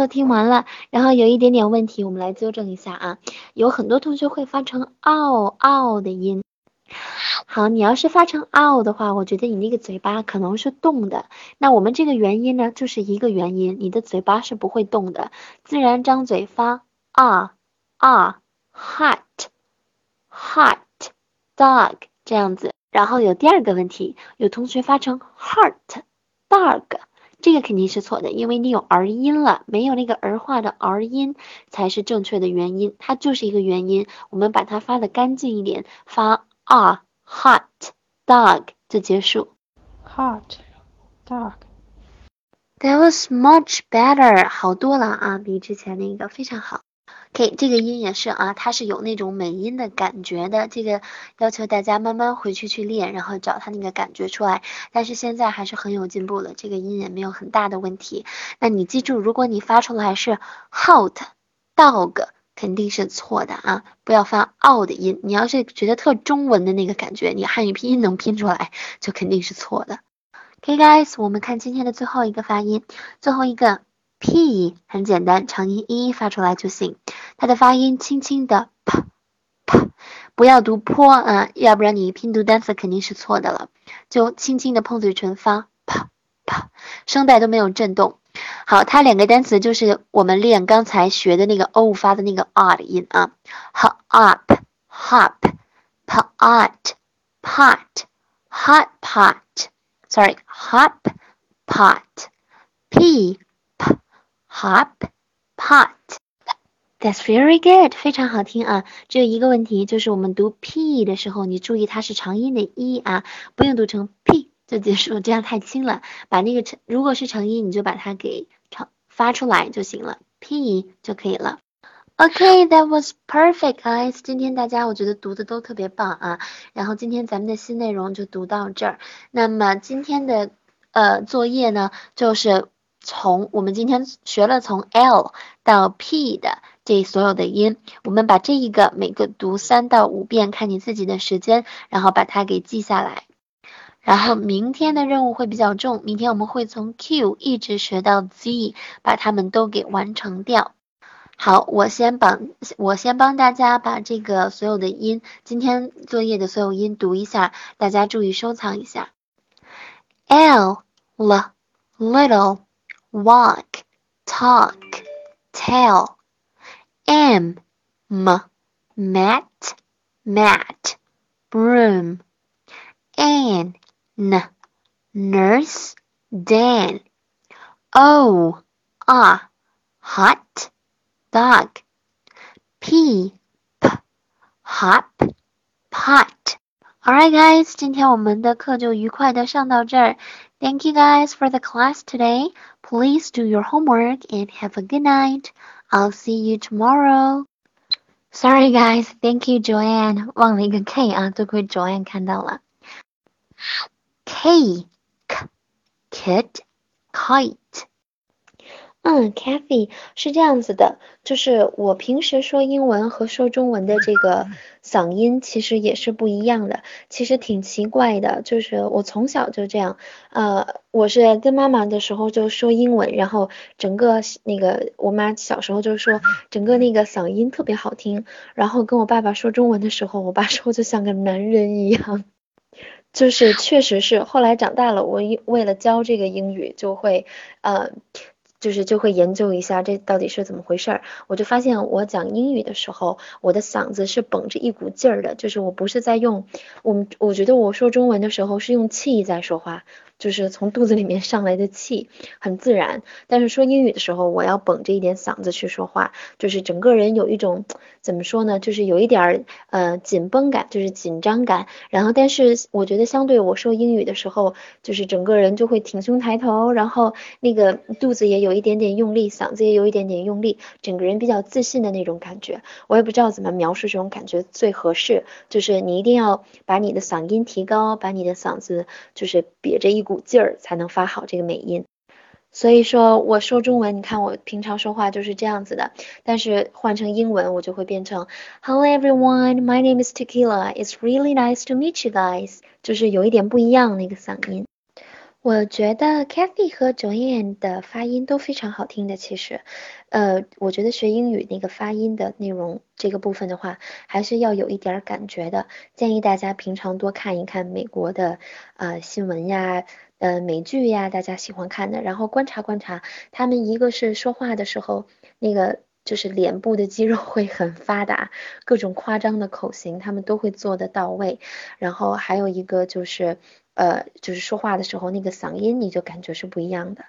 都听完了，然后有一点点问题，我们来纠正一下啊。有很多同学会发成嗷嗷的音。好，你要是发成嗷的话，我觉得你那个嘴巴可能是动的。那我们这个元音呢，就是一个元音，你的嘴巴是不会动的，自然张嘴发啊啊，hot，hot，dog 这样子。然后有第二个问题，有同学发成 heart，dog，这个肯定是错的，因为你有儿音了，没有那个儿化的儿音才是正确的元音，它就是一个元音，我们把它发的干净一点，发啊 hot，dog 就结束。hot，dog。That was much better，好多了啊，比之前那个非常好。这个音也是啊，它是有那种美音的感觉的，这个要求大家慢慢回去去练，然后找它那个感觉出来。但是现在还是很有进步了，这个音也没有很大的问题。那你记住，如果你发出来是 hot dog，肯定是错的啊，不要发 o 的音。你要是觉得特中文的那个感觉，你汉语拼音能拼出来，就肯定是错的。OK guys，我们看今天的最后一个发音，最后一个 p 很简单，长音 e 发出来就行。它的发音轻轻的 p p，不要读坡啊，要不然你拼读单词肯定是错的了。就轻轻的碰嘴唇发 p p，声带都没有震动。好，它两个单词就是我们练刚才学的那个 o 发的那个 r 的音啊，h up hop pot pot hot pot。sorry, hop pot, p, p, hop. That's very good，非常好听啊。只有一个问题，就是我们读 p 的时候，你注意它是长音的 e 啊，不用读成 p 就结束，这样太轻了。把那个成，如果是长音，你就把它给长发出来就行了，p 就可以了。Okay, that was perfect, guys. 今天大家我觉得读的都特别棒啊。然后今天咱们的新内容就读到这儿。那么今天的呃作业呢，就是从我们今天学了从 L 到 P 的这所有的音，我们把这一个每个读三到五遍，看你自己的时间，然后把它给记下来。然后明天的任务会比较重，明天我们会从 Q 一直学到 Z，把它们都给完成掉。好，我先帮我先帮大家把这个所有的音，今天作业的所有音读一下，大家注意收藏一下。L l little walk talk tell M m mat mat broom N n nurse Dan O ah hot dog. P p hop. Alright, guys，今天我们的课就愉快的上到这儿。Thank you guys for the class today. Please do your homework and have a good night. I'll see you tomorrow. Sorry, guys. Thank you, Joanne. 忘了一个 K 啊，多亏 Joanne 看到了。Cake, kid, kite. 嗯，Kathy 是这样子的，就是我平时说英文和说中文的这个嗓音其实也是不一样的，其实挺奇怪的。就是我从小就这样，呃，我是跟妈妈的时候就说英文，然后整个那个我妈小时候就说整个那个嗓音特别好听，然后跟我爸爸说中文的时候，我爸说就像个男人一样。就是确实是，后来长大了，我为了教这个英语，就会呃。就是就会研究一下这到底是怎么回事儿，我就发现我讲英语的时候，我的嗓子是绷着一股劲儿的，就是我不是在用，我我觉得我说中文的时候是用气在说话，就是从肚子里面上来的气，很自然。但是说英语的时候，我要绷着一点嗓子去说话，就是整个人有一种怎么说呢，就是有一点儿呃紧绷感，就是紧张感。然后但是我觉得相对我说英语的时候，就是整个人就会挺胸抬头，然后那个肚子也有。一点点用力，嗓子也有一点点用力，整个人比较自信的那种感觉。我也不知道怎么描述这种感觉最合适，就是你一定要把你的嗓音提高，把你的嗓子就是憋着一鼓劲儿，才能发好这个美音。所以说，我说中文，你看我平常说话就是这样子的，但是换成英文，我就会变成 Hello everyone, my name is Tequila. It's really nice to meet you guys. 就是有一点不一样那个嗓音。我觉得 Kathy 和 Joanne 的发音都非常好听的。其实，呃，我觉得学英语那个发音的内容这个部分的话，还是要有一点感觉的。建议大家平常多看一看美国的呃新闻呀，呃美剧呀，大家喜欢看的，然后观察观察他们，一个是说话的时候那个。就是脸部的肌肉会很发达，各种夸张的口型他们都会做得到位。然后还有一个就是，呃，就是说话的时候那个嗓音你就感觉是不一样的。